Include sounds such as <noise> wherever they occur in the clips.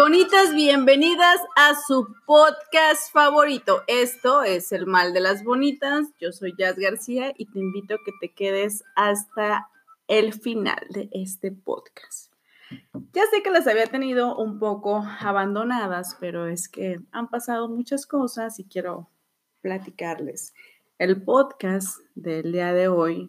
Bonitas, bienvenidas a su podcast favorito. Esto es El Mal de las Bonitas. Yo soy Jazz García y te invito a que te quedes hasta el final de este podcast. Ya sé que las había tenido un poco abandonadas, pero es que han pasado muchas cosas y quiero platicarles. El podcast del día de hoy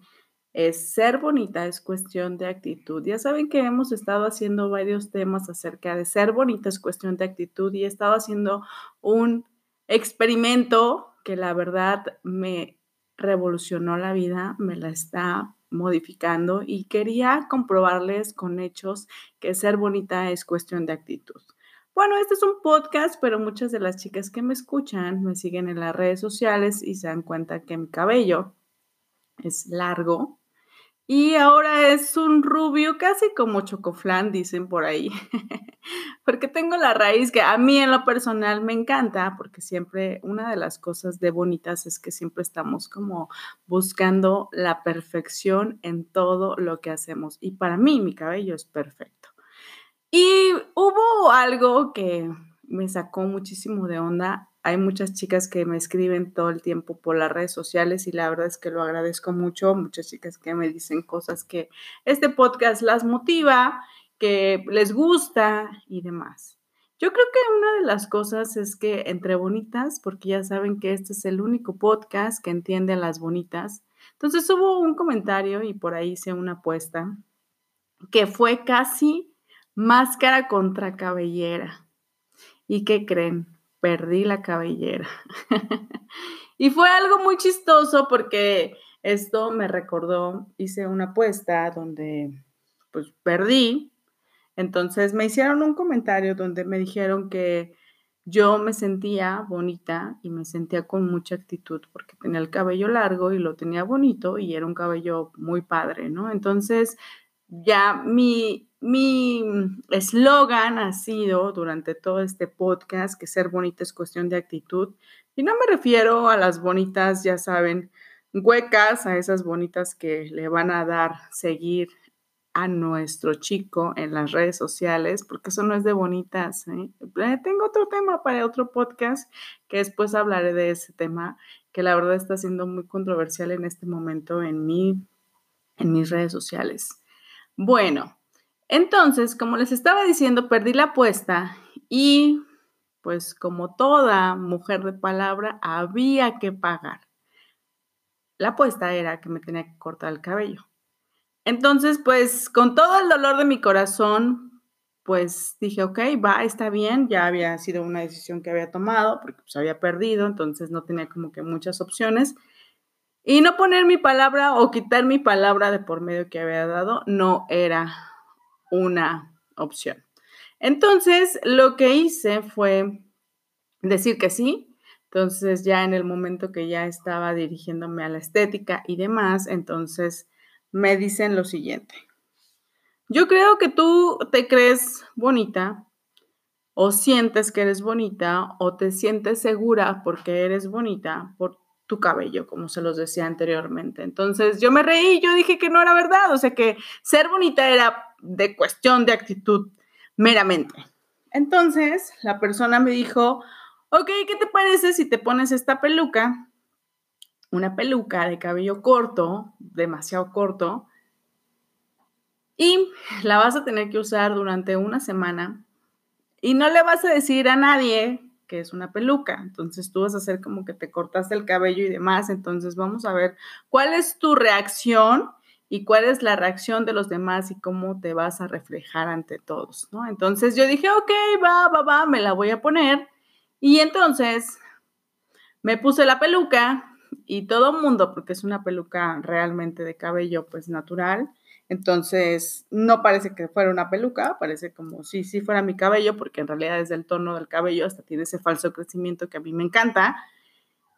es ser bonita es cuestión de actitud. Ya saben que hemos estado haciendo varios temas acerca de ser bonita es cuestión de actitud y he estado haciendo un experimento que la verdad me revolucionó la vida, me la está modificando y quería comprobarles con hechos que ser bonita es cuestión de actitud. Bueno, este es un podcast, pero muchas de las chicas que me escuchan me siguen en las redes sociales y se dan cuenta que mi cabello es largo, y ahora es un rubio casi como chocoflán, dicen por ahí. <laughs> porque tengo la raíz que a mí en lo personal me encanta, porque siempre una de las cosas de bonitas es que siempre estamos como buscando la perfección en todo lo que hacemos. Y para mí mi cabello es perfecto. Y hubo algo que me sacó muchísimo de onda hay muchas chicas que me escriben todo el tiempo por las redes sociales y la verdad es que lo agradezco mucho. Muchas chicas que me dicen cosas que este podcast las motiva, que les gusta y demás. Yo creo que una de las cosas es que entre bonitas, porque ya saben que este es el único podcast que entiende a las bonitas, entonces hubo un comentario y por ahí hice una apuesta que fue casi máscara contra cabellera. ¿Y qué creen? Perdí la cabellera. <laughs> y fue algo muy chistoso porque esto me recordó, hice una apuesta donde pues perdí. Entonces me hicieron un comentario donde me dijeron que yo me sentía bonita y me sentía con mucha actitud porque tenía el cabello largo y lo tenía bonito y era un cabello muy padre, ¿no? Entonces ya mi mi eslogan ha sido durante todo este podcast que ser bonita es cuestión de actitud. Y no me refiero a las bonitas, ya saben, huecas, a esas bonitas que le van a dar seguir a nuestro chico en las redes sociales, porque eso no es de bonitas. ¿eh? Eh, tengo otro tema para otro podcast que después hablaré de ese tema, que la verdad está siendo muy controversial en este momento en, mi, en mis redes sociales. Bueno, entonces, como les estaba diciendo, perdí la apuesta y pues como toda mujer de palabra, había que pagar. La apuesta era que me tenía que cortar el cabello. Entonces, pues con todo el dolor de mi corazón, pues dije, ok, va, está bien, ya había sido una decisión que había tomado, porque pues había perdido, entonces no tenía como que muchas opciones. Y no poner mi palabra o quitar mi palabra de por medio que había dado no era una opción. Entonces, lo que hice fue decir que sí. Entonces, ya en el momento que ya estaba dirigiéndome a la estética y demás, entonces me dicen lo siguiente. Yo creo que tú te crees bonita o sientes que eres bonita o te sientes segura porque eres bonita por tu cabello, como se los decía anteriormente. Entonces yo me reí, yo dije que no era verdad, o sea que ser bonita era de cuestión de actitud meramente. Entonces, la persona me dijo, ok, ¿qué te parece si te pones esta peluca? Una peluca de cabello corto, demasiado corto, y la vas a tener que usar durante una semana y no le vas a decir a nadie que es una peluca. Entonces tú vas a hacer como que te cortaste el cabello y demás. Entonces vamos a ver cuál es tu reacción y cuál es la reacción de los demás y cómo te vas a reflejar ante todos, ¿no? Entonces yo dije, ok, va, va, va, me la voy a poner. Y entonces me puse la peluca y todo mundo, porque es una peluca realmente de cabello pues natural, entonces no parece que fuera una peluca, parece como si sí fuera mi cabello, porque en realidad es el tono del cabello, hasta tiene ese falso crecimiento que a mí me encanta.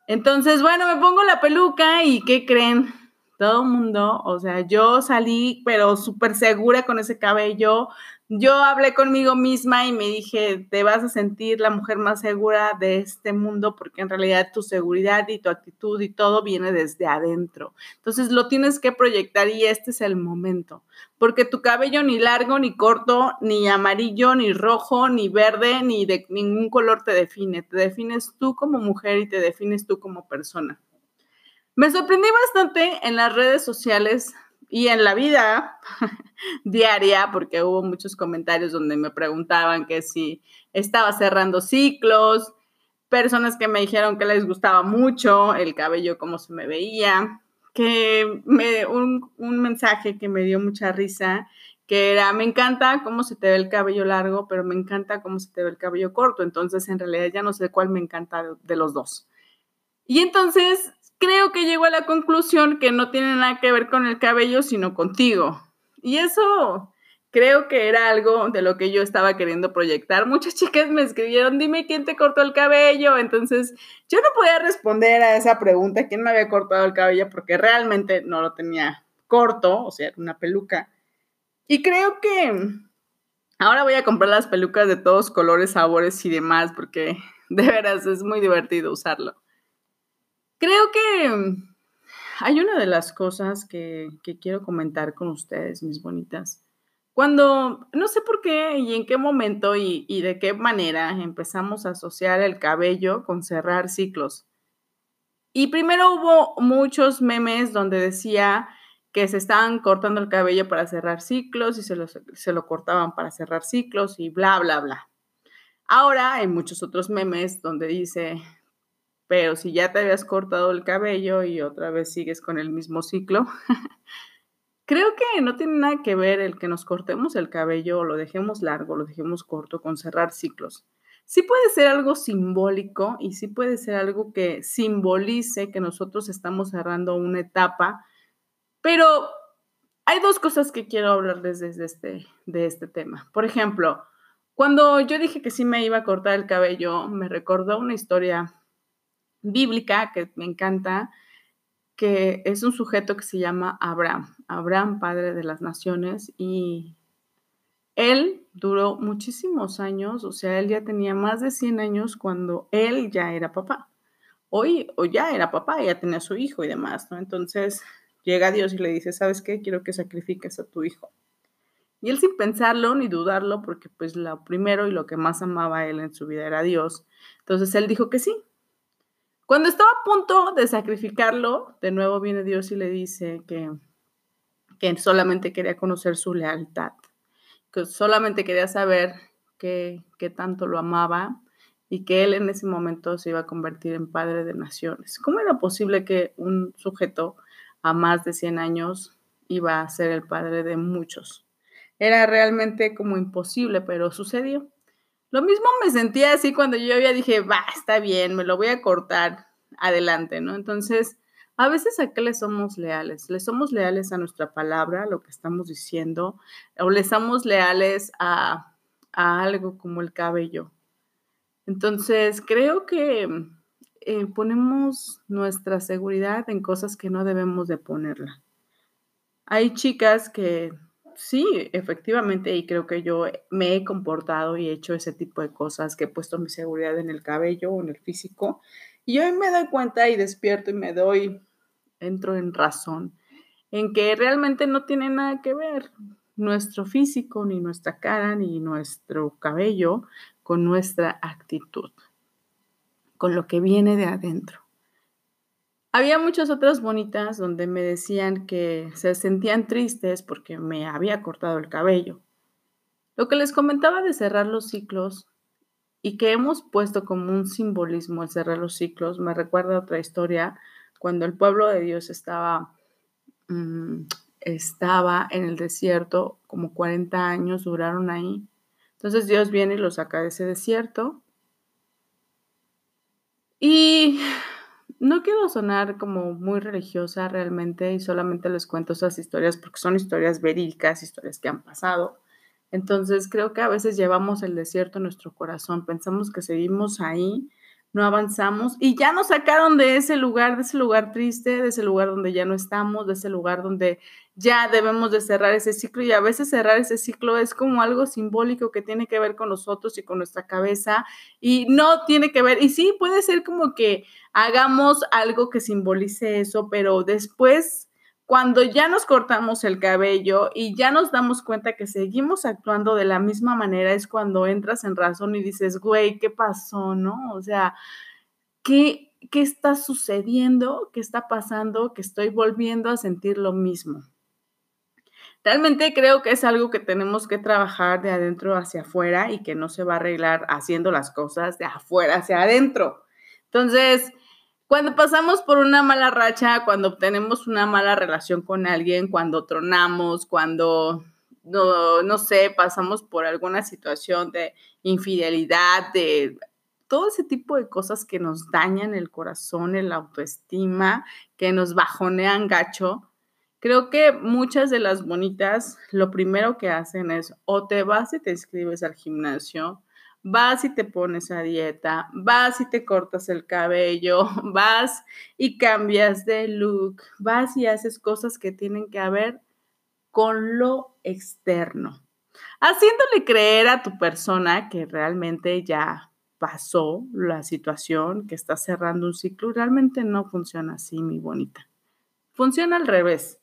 Entonces, bueno, me pongo la peluca y ¿qué creen? todo el mundo, o sea, yo salí, pero súper segura con ese cabello. Yo hablé conmigo misma y me dije, te vas a sentir la mujer más segura de este mundo porque en realidad tu seguridad y tu actitud y todo viene desde adentro. Entonces lo tienes que proyectar y este es el momento, porque tu cabello ni largo, ni corto, ni amarillo, ni rojo, ni verde, ni de ningún color te define. Te defines tú como mujer y te defines tú como persona. Me sorprendí bastante en las redes sociales y en la vida <laughs> diaria, porque hubo muchos comentarios donde me preguntaban que si estaba cerrando ciclos, personas que me dijeron que les gustaba mucho el cabello, cómo se me veía, que me, un, un mensaje que me dio mucha risa, que era, me encanta cómo se te ve el cabello largo, pero me encanta cómo se te ve el cabello corto, entonces en realidad ya no sé cuál me encanta de los dos. Y entonces creo que llego a la conclusión que no tiene nada que ver con el cabello, sino contigo. Y eso creo que era algo de lo que yo estaba queriendo proyectar. Muchas chicas me escribieron, dime quién te cortó el cabello. Entonces, yo no podía responder a esa pregunta, quién me había cortado el cabello, porque realmente no lo tenía corto, o sea, una peluca. Y creo que ahora voy a comprar las pelucas de todos colores, sabores y demás, porque de veras es muy divertido usarlo. Creo que mm, hay una de las cosas que, quiero comentar con ustedes, mis bonitas. Cuando, no sé por qué y en qué momento y, de qué manera empezamos a asociar el cabello con cerrar ciclos. Y primero hubo muchos memes donde decía que se estaban cortando el cabello para cerrar ciclos y se lo, se lo cortaban para cerrar ciclos y bla, bla, bla. Ahora hay muchos otros memes donde dice, pero si ya te habías cortado el cabello y otra vez sigues con el mismo ciclo, <laughs> creo que no tiene nada que ver el que nos cortemos el cabello o lo dejemos largo, lo dejemos corto con cerrar ciclos. Sí puede ser algo simbólico y sí puede ser algo que simbolice que nosotros estamos cerrando una etapa, pero hay dos cosas que quiero hablarles desde este, de este tema. Por ejemplo, cuando yo dije que sí me iba a cortar el cabello, me recordó una historia bíblica que me encanta, que es un sujeto que se llama Abraham, Abraham, padre de las naciones, y él duró muchísimos años, o sea, él ya tenía más de 100 años cuando él ya era papá. Hoy, o ya era papá, ya tenía su hijo y demás, ¿no? Entonces llega Dios y le dice, ¿sabes qué? Quiero que sacrifiques a tu hijo. Y él sin pensarlo ni dudarlo, porque pues lo primero y lo que más amaba él en su vida era Dios. Entonces él dijo que sí, cuando estaba a punto de sacrificarlo, de nuevo viene Dios y le dice que, que solamente quería conocer su lealtad, que solamente quería saber qué tanto lo amaba y que él en ese momento se iba a convertir en padre de naciones. ¿Cómo era posible que un sujeto a más de 100 años iba a ser el padre de muchos? Era realmente como imposible, pero sucedió. Lo mismo me sentía así cuando yo ya dije, va, está bien, me lo voy a cortar, adelante, ¿no? Entonces, a veces a qué le somos leales? Le somos leales a nuestra palabra, a lo que estamos diciendo, o le somos leales a, a algo como el cabello. Entonces, creo que eh, ponemos nuestra seguridad en cosas que no debemos de ponerla. Hay chicas que sí, efectivamente, y creo que yo me he comportado y he hecho ese tipo de cosas, que he puesto mi seguridad en el cabello o en el físico, y hoy me doy cuenta y despierto y me doy, entro en razón, en que realmente no tiene nada que ver nuestro físico, ni nuestra cara, ni nuestro cabello con nuestra actitud, con lo que viene de adentro. Había muchas otras bonitas donde me decían que se sentían tristes porque me había cortado el cabello. Lo que les comentaba de cerrar los ciclos y que hemos puesto como un simbolismo el cerrar los ciclos me recuerda otra historia cuando el pueblo de Dios estaba, mm, estaba en el desierto, como 40 años duraron ahí. Entonces Dios viene y los saca de ese desierto. Y no quiero sonar como muy religiosa realmente y solamente les cuento esas historias porque son historias verídicas, historias que han pasado. Entonces creo que a veces llevamos el desierto en nuestro corazón, pensamos que seguimos ahí, no avanzamos y ya nos sacaron de ese lugar, de ese lugar triste, de ese lugar donde ya no estamos, de ese lugar donde ya debemos de cerrar ese ciclo y a veces cerrar ese ciclo es como algo simbólico que tiene que ver con nosotros y con nuestra cabeza y no tiene que ver, y sí puede ser como que hagamos algo que simbolice eso, pero después cuando ya nos cortamos el cabello y ya nos damos cuenta que seguimos actuando de la misma manera, es cuando entras en razón y dices, güey, ¿qué pasó? ¿No? O sea, ¿qué, ¿qué está sucediendo? ¿Qué está pasando? Que estoy volviendo a sentir lo mismo. Realmente creo que es algo que tenemos que trabajar de adentro hacia afuera y que no se va a arreglar haciendo las cosas de afuera hacia adentro. Entonces, cuando pasamos por una mala racha, cuando obtenemos una mala relación con alguien, cuando tronamos, cuando, no, no sé, pasamos por alguna situación de infidelidad, de todo ese tipo de cosas que nos dañan el corazón, el autoestima, que nos bajonean gacho, creo que muchas de las bonitas lo primero que hacen es o te vas y te inscribes al gimnasio, vas y te pones a dieta, vas y te cortas el cabello, <laughs> vas y cambias de look, vas y haces cosas que tienen que ver con lo externo, haciéndole creer a tu persona que realmente ya pasó la situación, que está cerrando un ciclo, realmente no funciona así, mi bonita. Funciona al revés.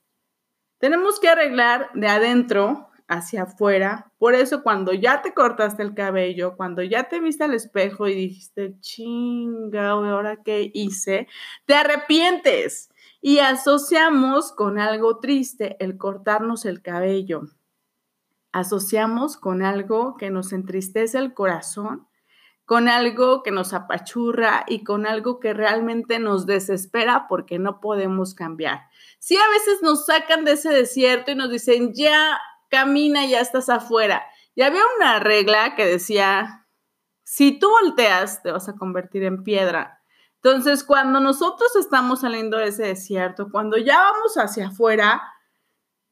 Tenemos que arreglar de adentro hacia afuera. Por eso cuando ya te cortaste el cabello, cuando ya te viste al espejo y dijiste, chinga, ¿ahora qué hice? Te arrepientes y asociamos con algo triste el cortarnos el cabello. Asociamos con algo que nos entristece el corazón, con algo que nos apachurra y con algo que realmente nos desespera porque no podemos cambiar. Si a veces nos sacan de ese desierto y nos dicen, ya camina, ya estás afuera. Y había una regla que decía, si tú volteas, te vas a convertir en piedra. Entonces, cuando nosotros estamos saliendo de ese desierto, cuando ya vamos hacia afuera,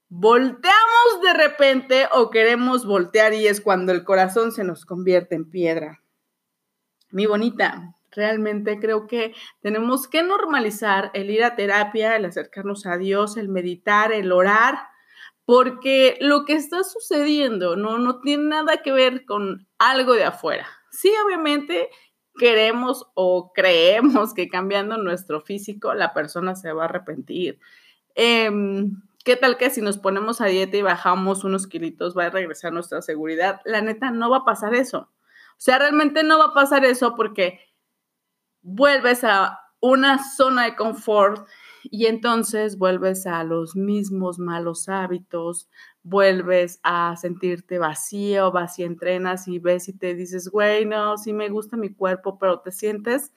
volteamos de repente o queremos voltear y es cuando el corazón se nos convierte en piedra. Mi bonita, realmente creo que tenemos que normalizar el ir a terapia, el acercarnos a Dios, el meditar, el orar porque lo que está sucediendo no, no tiene nada que ver con algo de afuera. Sí, obviamente queremos o creemos que cambiando nuestro físico la persona se va a arrepentir. Em, ¿Qué tal que si nos ponemos a dieta y bajamos unos kilitos va a regresar nuestra seguridad? La neta, no va a pasar eso. O sea, realmente no va a pasar eso porque vuelves a una zona de confort y entonces vuelves a los mismos malos hábitos, vuelves a sentirte vacío, vacía, entrenas y ves y te dices, güey, no, sí me gusta mi cuerpo, pero te sientes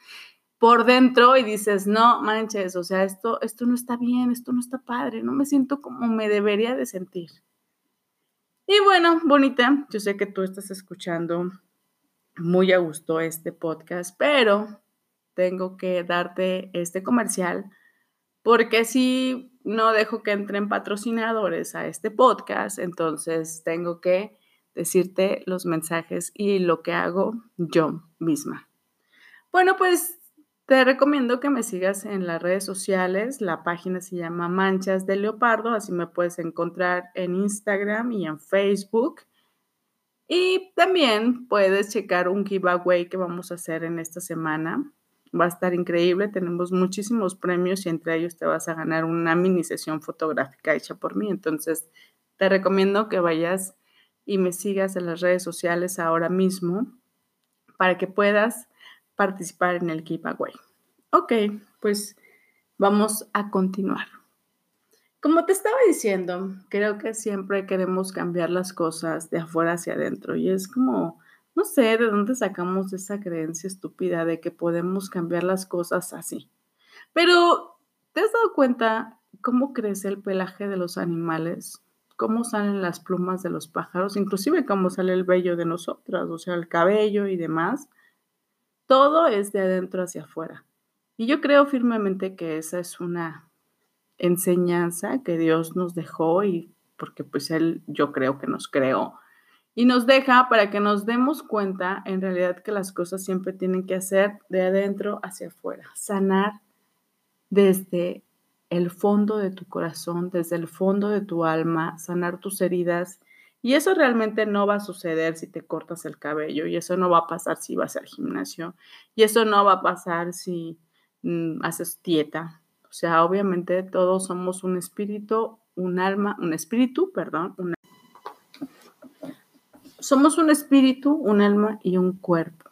por dentro y dices, no manches, o sea, esto, esto no está bien, esto no está padre, no me siento como me debería de sentir. Y bueno, bonita, yo sé que tú estás escuchando muy a gusto este podcast, pero tengo que darte este comercial porque si no dejo que entren patrocinadores a este podcast, entonces tengo que decirte los mensajes y lo que hago yo misma. Bueno, pues te recomiendo que me sigas en las redes sociales. La página se llama Manchas de Leopardo, así me puedes encontrar en Instagram y en Facebook. Y también puedes checar un giveaway que vamos a hacer en esta semana va a estar increíble. Tenemos muchísimos premios y entre ellos te vas a ganar una mini sesión fotográfica hecha por mí. Entonces, te recomiendo que vayas y me sigas en las redes sociales ahora mismo para que puedas participar en el giveaway. Ok, pues vamos a continuar. Como te estaba diciendo, creo que siempre queremos cambiar las cosas de afuera hacia adentro y es como no sé de dónde sacamos esa creencia estúpida de que podemos cambiar las cosas así. Pero, ¿te has dado cuenta cómo crece el pelaje de los animales? ¿Cómo salen las plumas de los pájaros? Inclusive cómo sale el vello de nosotras, o sea, el cabello y demás. Todo es de adentro hacia afuera. Y yo creo firmemente que esa es una enseñanza que Dios nos dejó y porque pues Él yo creo que nos creó y nos deja para que nos demos cuenta en realidad que las cosas siempre tienen que hacer de adentro hacia afuera, sanar desde el fondo de tu corazón, desde el fondo de tu alma, sanar tus heridas. Y eso realmente no va a suceder si te cortas el cabello, y eso no va a pasar si vas al gimnasio, y eso no va a pasar si mm, haces dieta. O sea, obviamente todos somos un espíritu, un alma, un espíritu, perdón, somos un espíritu, un alma y un cuerpo.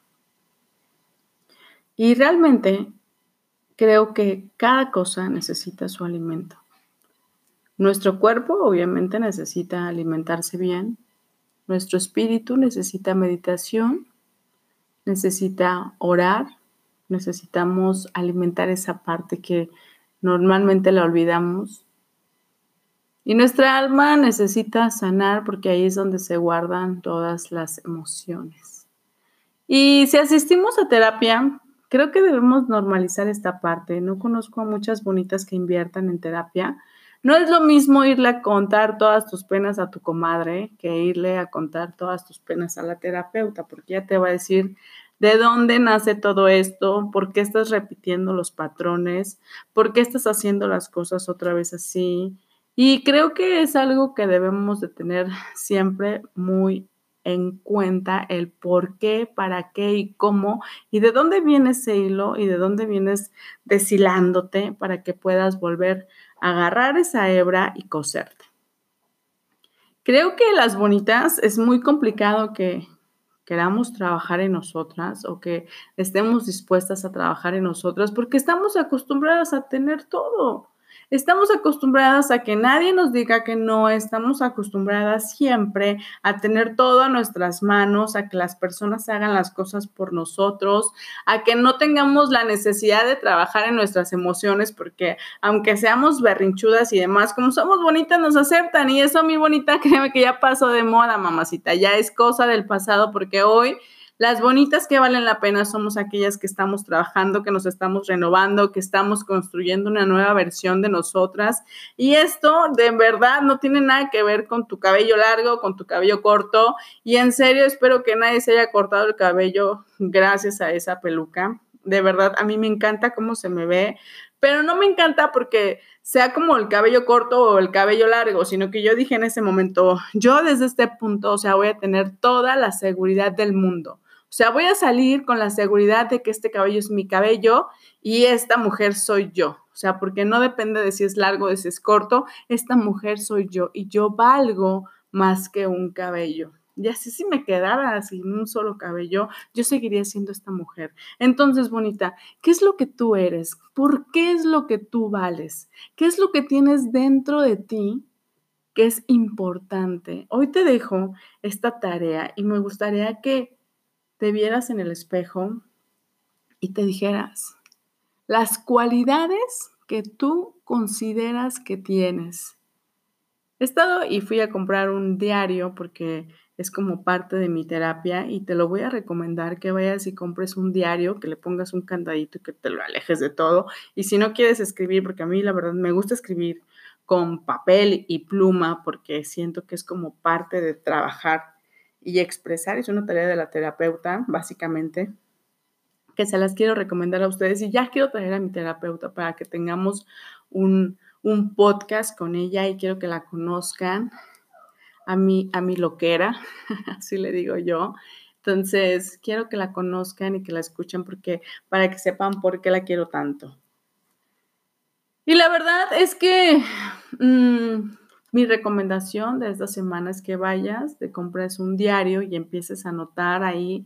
Y realmente creo que cada cosa necesita su alimento. Nuestro cuerpo obviamente necesita alimentarse bien, nuestro espíritu necesita meditación, necesita orar, necesitamos alimentar esa parte que normalmente la olvidamos. Y nuestra alma necesita sanar porque ahí es donde se guardan todas las emociones. Y si asistimos a terapia, Creo que debemos normalizar esta parte. No conozco a muchas bonitas que inviertan en terapia. No es lo mismo irle a contar todas tus penas a tu comadre que irle a contar todas tus penas a la terapeuta, porque ella te va a decir de dónde nace todo esto, por qué estás repitiendo los patrones, por qué estás haciendo las cosas otra vez así. Y creo que es algo que debemos de tener siempre muy en cuenta el por qué, para qué y cómo y de dónde viene ese hilo y de dónde vienes deshilándote para que puedas volver a agarrar esa hebra y coserte. Creo que las bonitas es muy complicado que queramos trabajar en nosotras o que estemos dispuestas a trabajar en nosotras porque estamos acostumbradas a tener todo. Estamos acostumbradas a que nadie nos diga que no, estamos acostumbradas siempre a tener todo a nuestras manos, a que las personas hagan las cosas por nosotros, a que no tengamos la necesidad de trabajar en nuestras emociones, porque aunque seamos berrinchudas y demás, como somos bonitas, nos aceptan. Y eso, mi bonita, <laughs> créeme que ya pasó de moda, mamacita, ya es cosa del pasado, porque hoy las bonitas que valen la pena somos aquellas que estamos trabajando, que nos estamos renovando, que estamos construyendo una nueva versión de nosotras. Y esto de verdad no tiene nada que ver con tu cabello largo, con tu cabello corto. Y en serio, espero que nadie se haya cortado el cabello gracias a esa peluca. De verdad, a mí me encanta cómo se me ve, pero no me encanta porque sea como el cabello corto o el cabello largo, sino que yo dije en ese momento, yo desde este punto, o sea, voy a tener toda la seguridad del mundo. O sea, voy a salir con la seguridad de que este cabello es mi cabello y esta mujer soy yo. O sea, porque no depende de si es largo o si es corto, esta mujer soy yo y yo valgo más que un cabello. Y así si me quedara sin un solo cabello, yo seguiría siendo esta mujer. Entonces, bonita, ¿qué es lo que tú eres? ¿Por qué es lo que tú vales? ¿Qué es lo que tienes dentro de ti que es importante? Hoy te dejo esta tarea y me gustaría que te vieras en el espejo y te dijeras las cualidades que tú consideras que tienes. He estado y fui a comprar un diario porque es como parte de mi terapia y te lo voy a recomendar que vayas y compres un diario, que le pongas un candadito y que te lo alejes de todo. Y si no quieres escribir, porque a mí la verdad me gusta escribir con papel y pluma porque siento que es como parte de trabajar y expresar. Es una tarea de la terapeuta, básicamente, que se las quiero recomendar a ustedes y ya quiero traer a mi terapeuta para que tengamos un, un podcast con ella y quiero que la conozcan a mi, a mi loquera, <laughs> así le digo yo. Entonces, quiero que la conozcan y que la escuchen porque para que sepan por qué la quiero tanto. Y la verdad es que mm, mi recomendación de esta semana es que vayas, te compres un diario y empieces a anotar ahí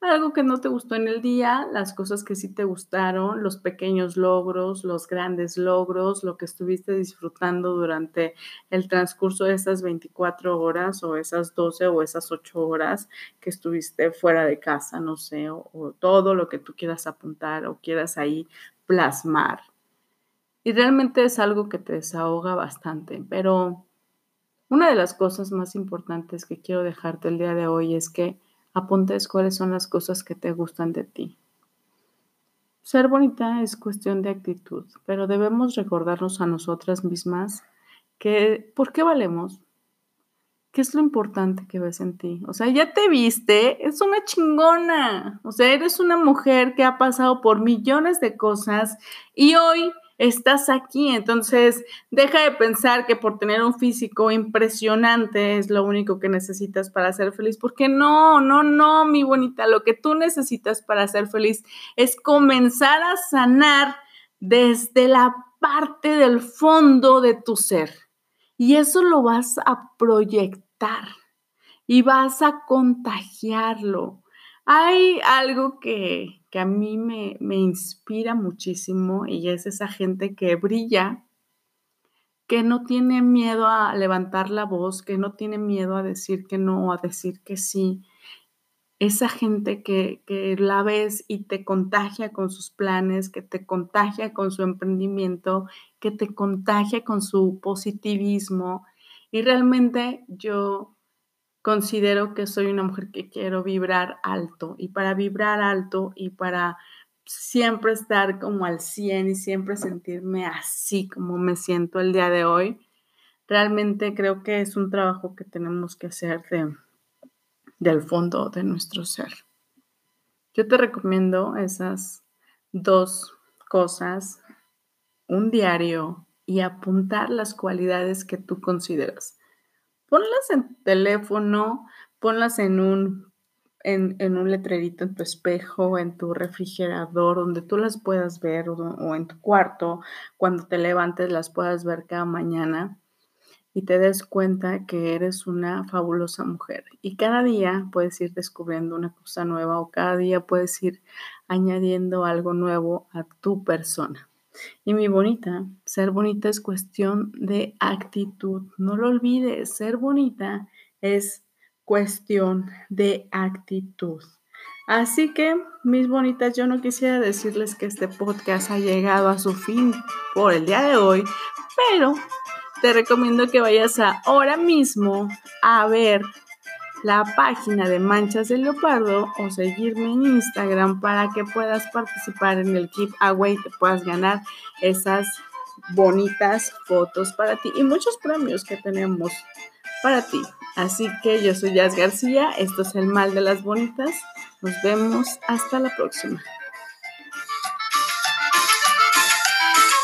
algo que no te gustó en el día, las cosas que sí te gustaron, los pequeños logros, los grandes logros, lo que estuviste disfrutando durante el transcurso de esas 24 horas o esas 12 o esas 8 horas que estuviste fuera de casa, no sé, o, o todo lo que tú quieras apuntar o quieras ahí plasmar. Y realmente es algo que te desahoga bastante, pero una de las cosas más importantes que quiero dejarte el día de hoy es que apuntes cuáles son las cosas que te gustan de ti. ser bonita es cuestión de actitud, pero debemos recordarnos a nosotras mismas que por qué valemos, qué es lo importante que ves en ti. O sea, ya te viste, es una chingona. O sea, eres una mujer que ha pasado por millones de cosas y hoy estás aquí. Entonces, deja de pensar que por tener un físico impresionante es lo único que necesitas para ser feliz, porque no, no, no, mi bonita, lo que tú necesitas para ser feliz es comenzar a sanar desde la parte del fondo de tu ser. Y eso lo vas a proyectar y vas a contagiarlo. Hay algo que, que a mí me, me inspira muchísimo y es esa gente que brilla, que no tiene miedo a levantar la voz, que no tiene miedo a decir que no, a decir que sí. Esa gente que, que la ves y te contagia con sus planes, que te contagia con su emprendimiento, que te contagia con su positivismo. Y realmente yo considero que soy una mujer que quiero vibrar alto y para vibrar alto y para siempre estar como al 100 y siempre sentirme así como me siento el día de hoy, realmente creo que es un trabajo que tenemos que hacer de, del fondo de nuestro ser. Yo te recomiendo esas dos cosas, un diario y apuntar las cualidades que tú consideras ponlas en teléfono, ponlas en un, en, un letrerito en tu espejo, en tu refrigerador, donde tú las puedas ver o, o en tu cuarto, cuando te levantes las puedas ver cada mañana y te des cuenta que eres una fabulosa mujer. Y cada día puedes ir descubriendo una cosa nueva o cada día puedes ir añadiendo algo nuevo a tu persona. Y mi bonita, ser bonita es cuestión de actitud. No lo olvides, ser bonita es cuestión de actitud. Así que, mis bonitas, yo no quisiera decirles que este podcast ha llegado a su fin por el día de hoy, pero te recomiendo que vayas ahora mismo a ver la página de Manchas de Leopardo o seguirme en Instagram para que puedas participar en el giveaway y te puedas ganar esas bonitas fotos para ti y muchos premios que tenemos para ti. Así que yo soy Jazz García, esto es El Mal de las Bonitas. Nos vemos hasta la próxima.